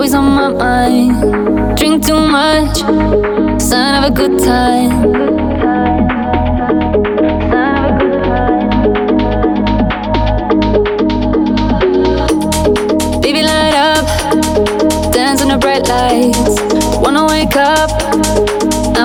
always on my mind. Drink too much, sign of a good time. Baby, light up, dance in the bright lights. Wanna wake up,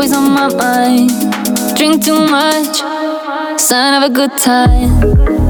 always on my mind. Drink too much, sign of a good time.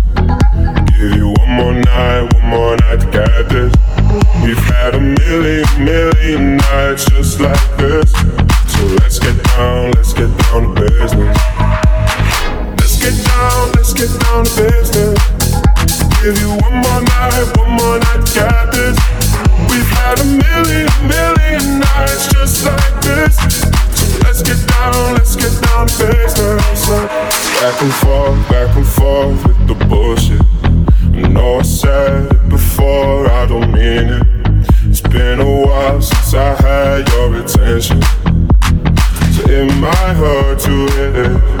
So heart to hit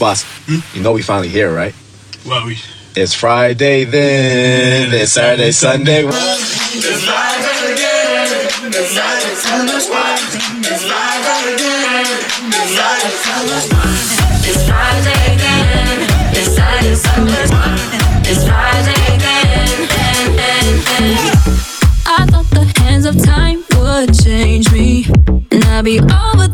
Hmm? You know we finally here, right? Well, we. It's Friday then. It's Saturday, Sunday. It's live again. It's live It's live again. It's live It's Friday again. It's Saturday, Sunday. It's Friday again. I thought the hands of time would change me, and I'd be Friday,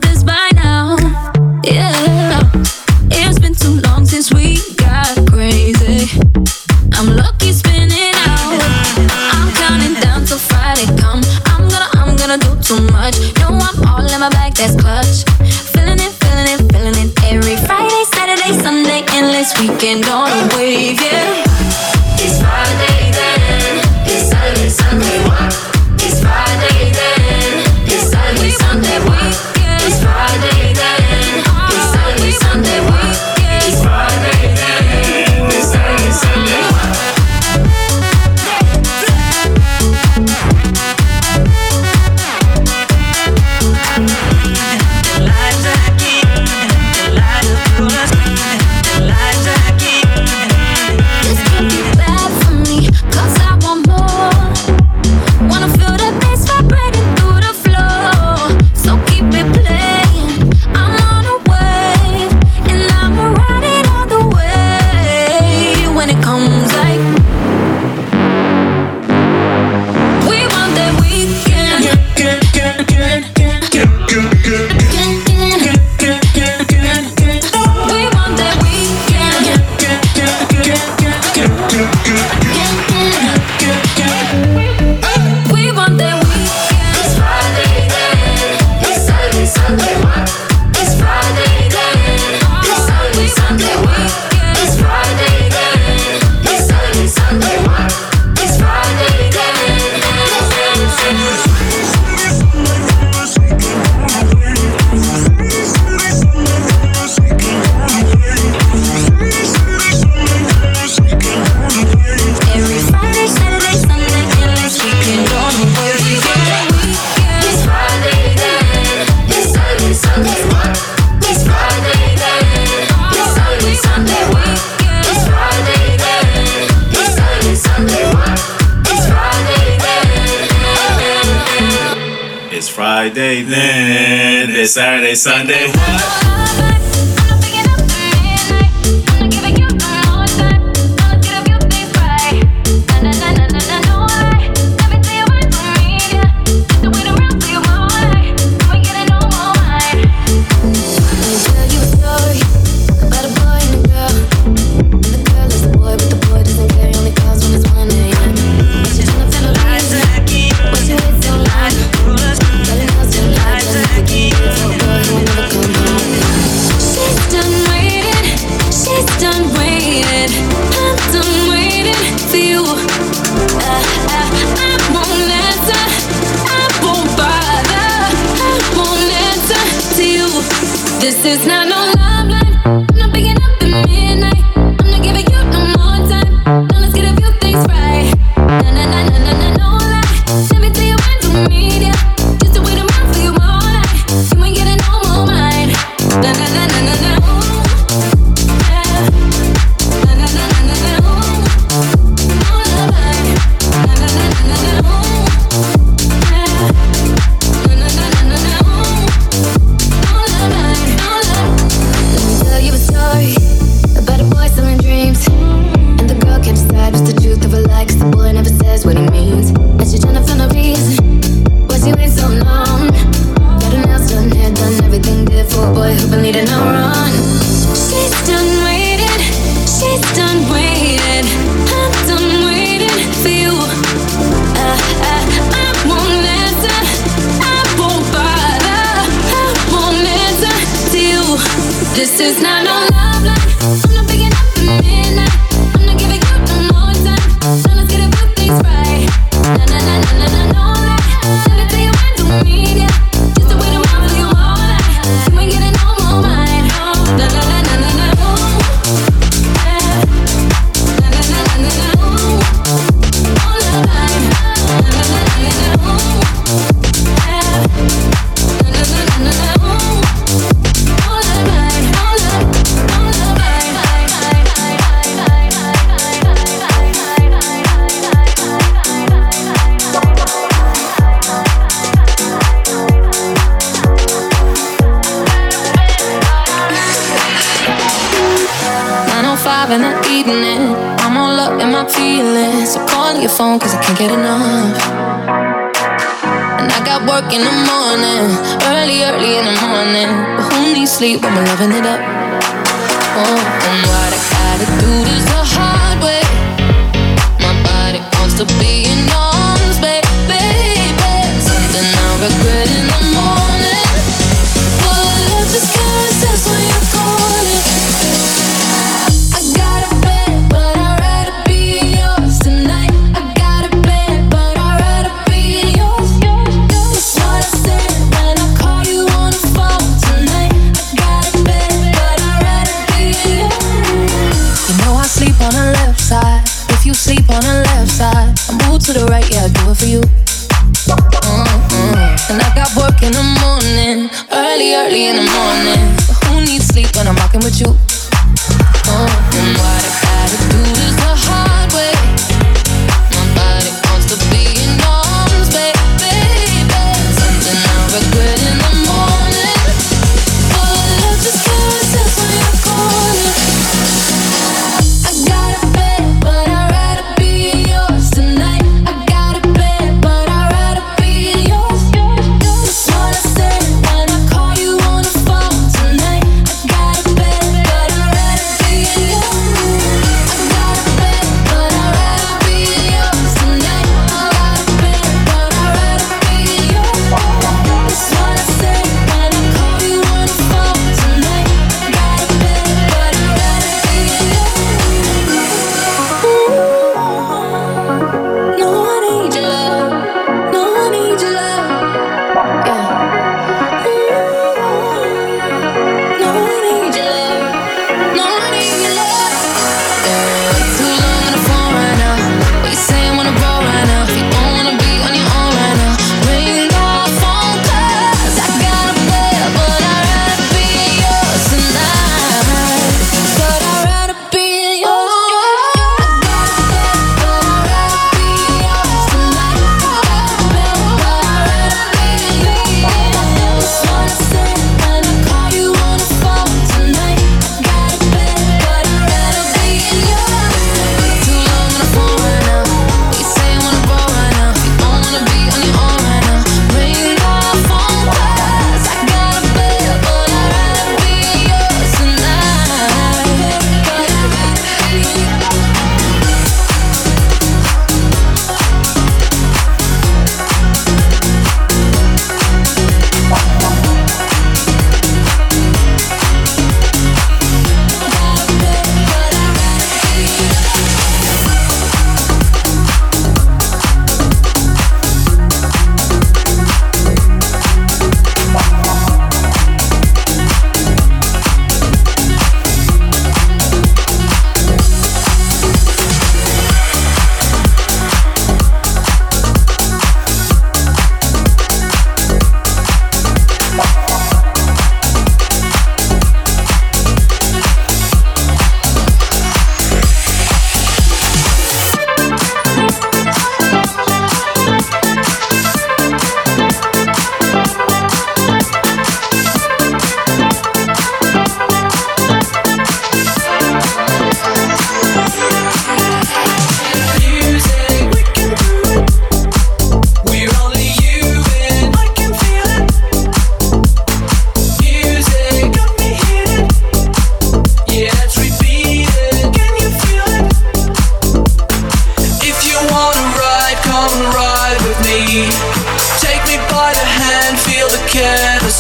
lunch. No, I'm all in my bag, that's clutch. Feeling it, feeling it, feeling it every Friday, Saturday, Sunday, endless weekend on. Saturday, Sunday. What?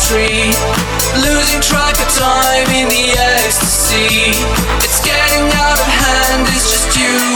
tree Losing track of time in the ecstasy. It's getting out of hand, it's just you.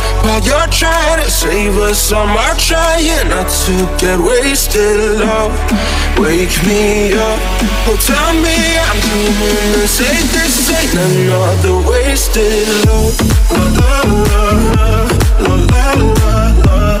While you're trying to save us, I'm trying not to get wasted. Love, wake me up. Oh, tell me I'm dreaming and say this ain't another wasted love. La la la la la la la la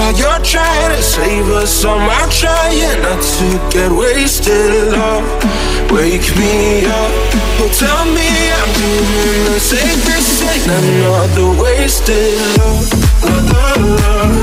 While you're trying to save us, I'm trying not to get wasted. Love, wake me up. Oh, tell me I'm doing the safest thing. Another wasted love. La la la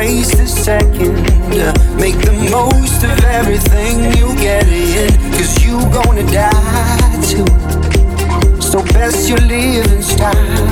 waste a second. Make the most of everything you get in, cause you gonna die too. So best you live in style.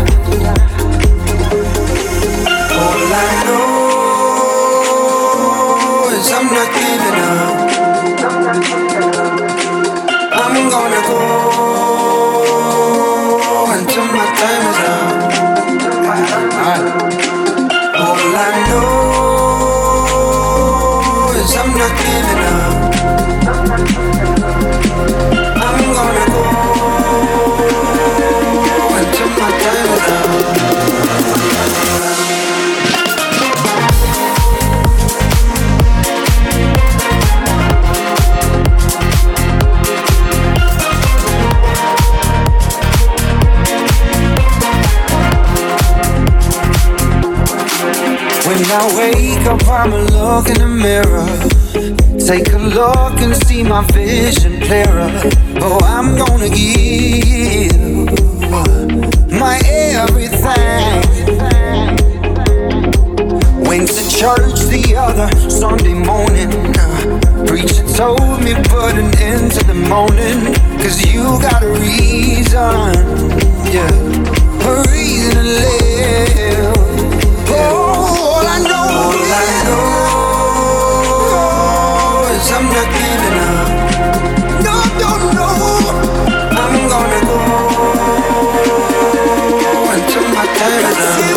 Look in the mirror. Take a look and see my vision clearer. Oh, I'm gonna give my everything. Went to church the other Sunday morning. Preacher told me put an end to the moaning. Cause you got a reason, yeah, a reason to live. Oh, Canada.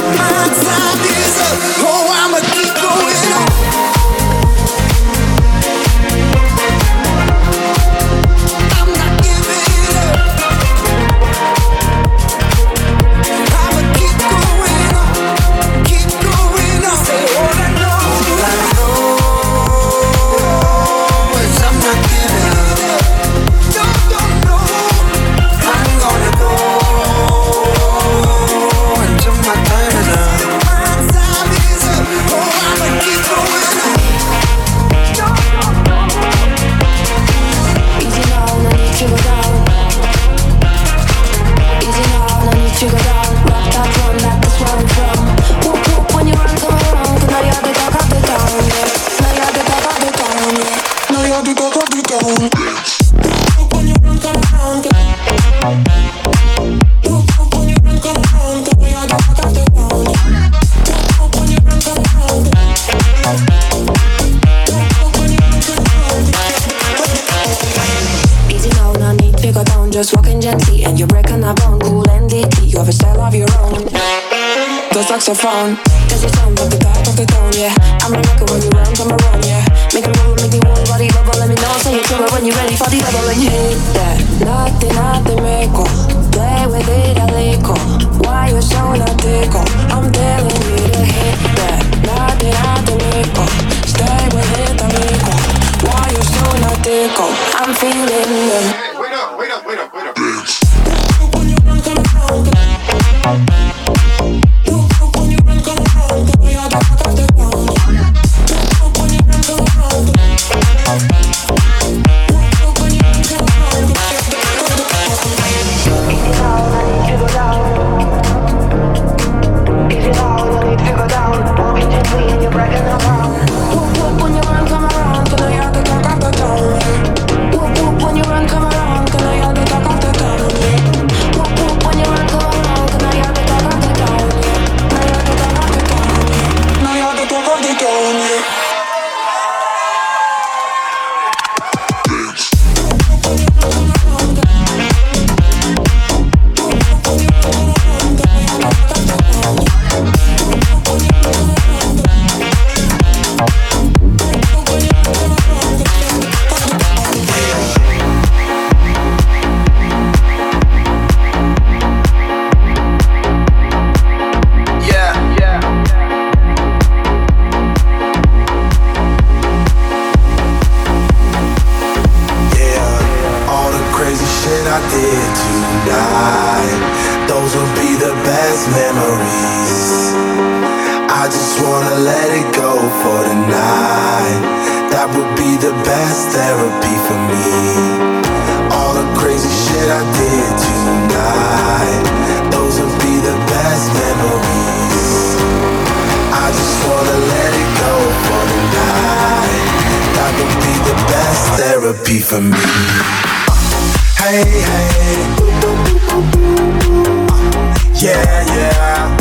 saxophone. There's a sound of the back of the tone, yeah. I'm a rocker when you run, come around, yeah. Make a move, make the whole body bubble. Let me know, say you're trouble when you're ready for the double. And hit that, nothing, nothing, make Play with it, I lick Why you so not tickle? I'm telling you to hit that, nothing, nothing, make Stay with it, I lick Why you so not tickle? I'm feeling them. for me. Hey, hey. Yeah, yeah.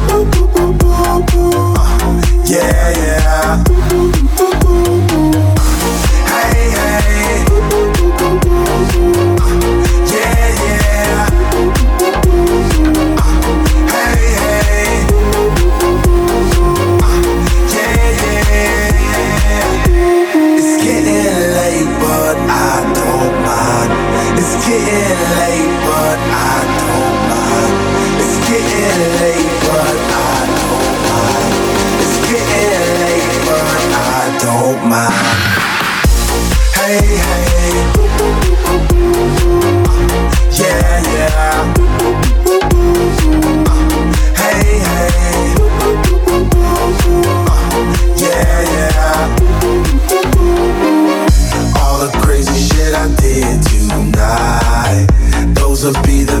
Those will be the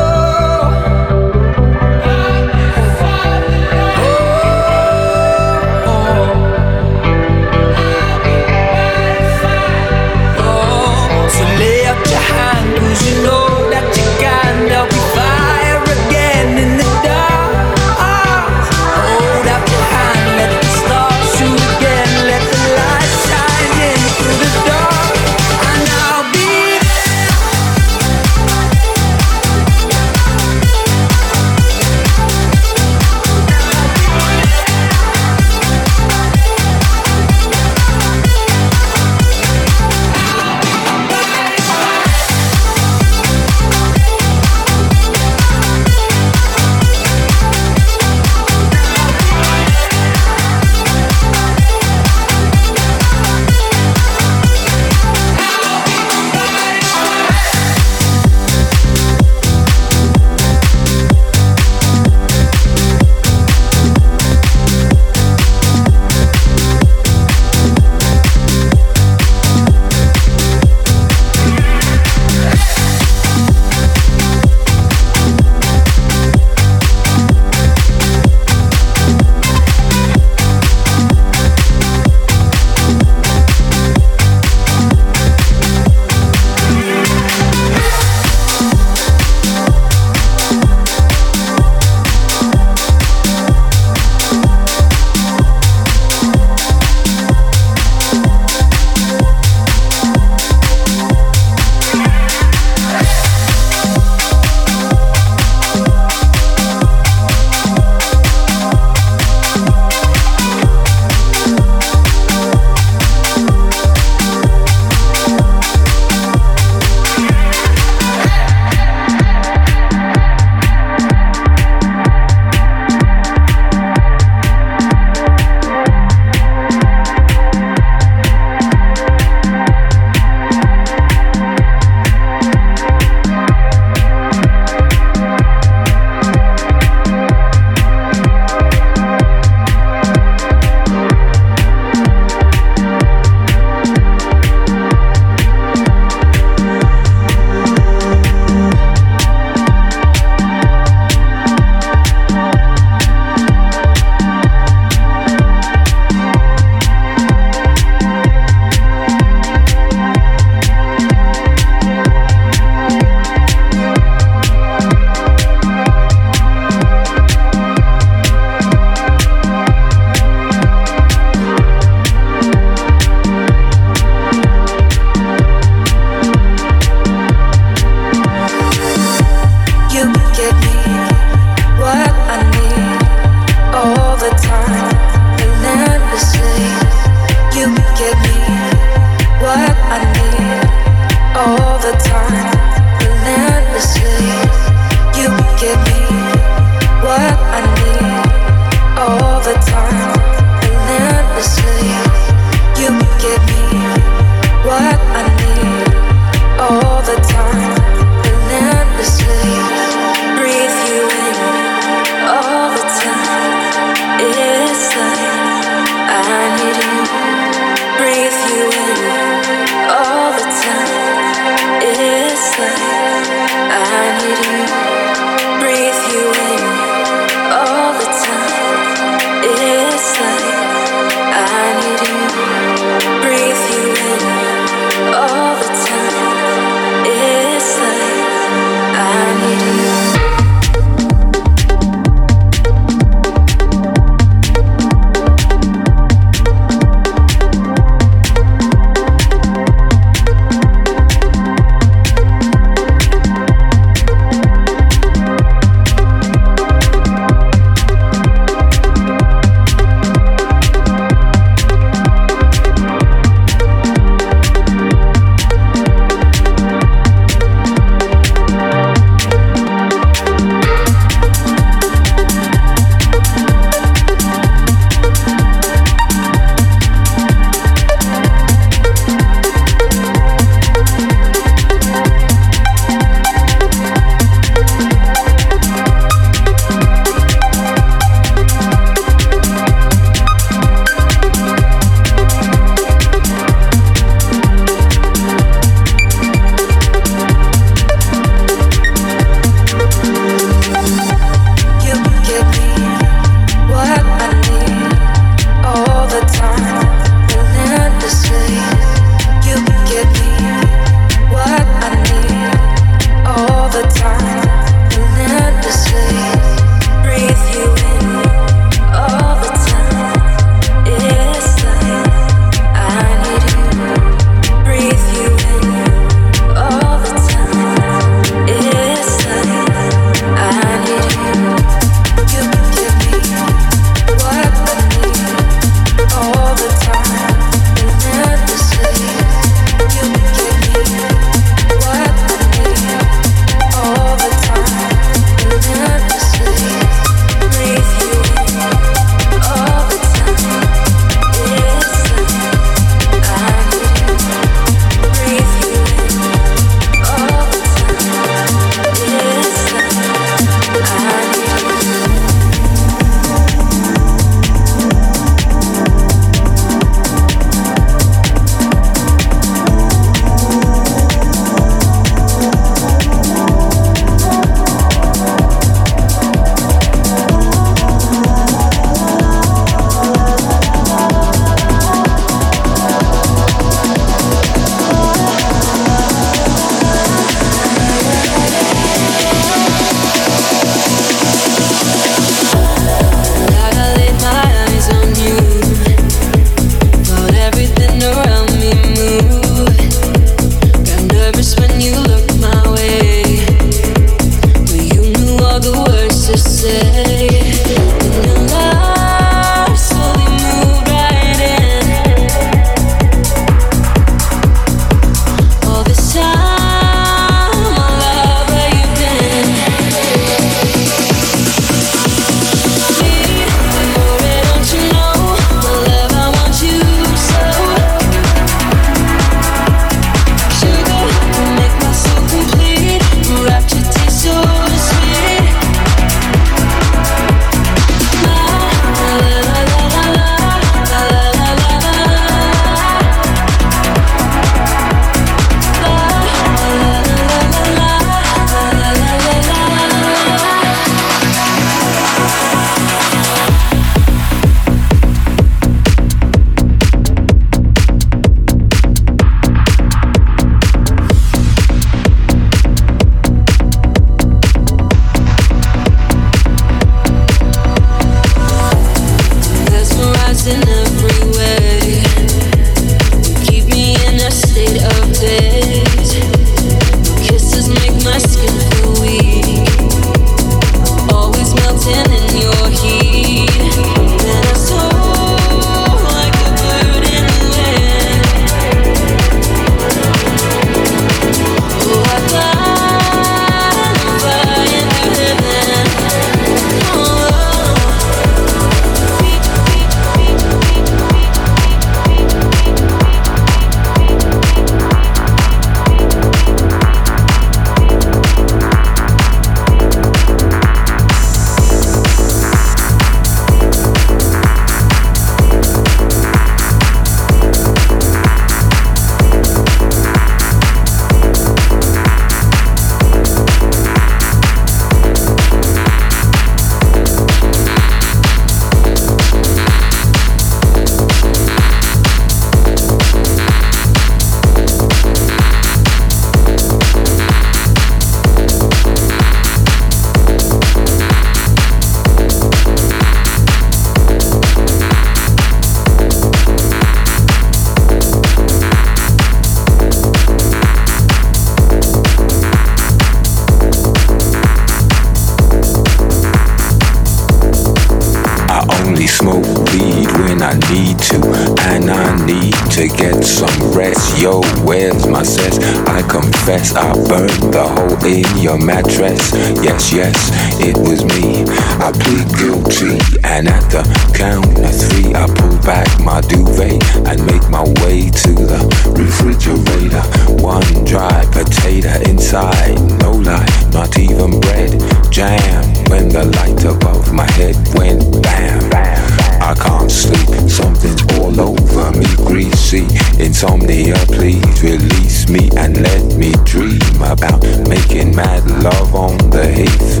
about making mad love on the heath,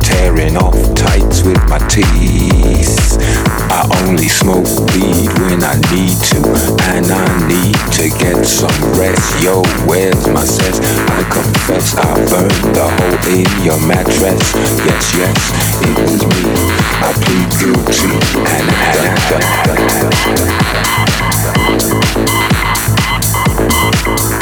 tearing off tights with my teeth. I only smoke weed when I need to, and I need to get some rest. Yo, where's my sex? I confess I burned the hole in your mattress. Yes, yes, it was me. I plead guilty, and I. Da, da, da,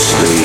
Sleep.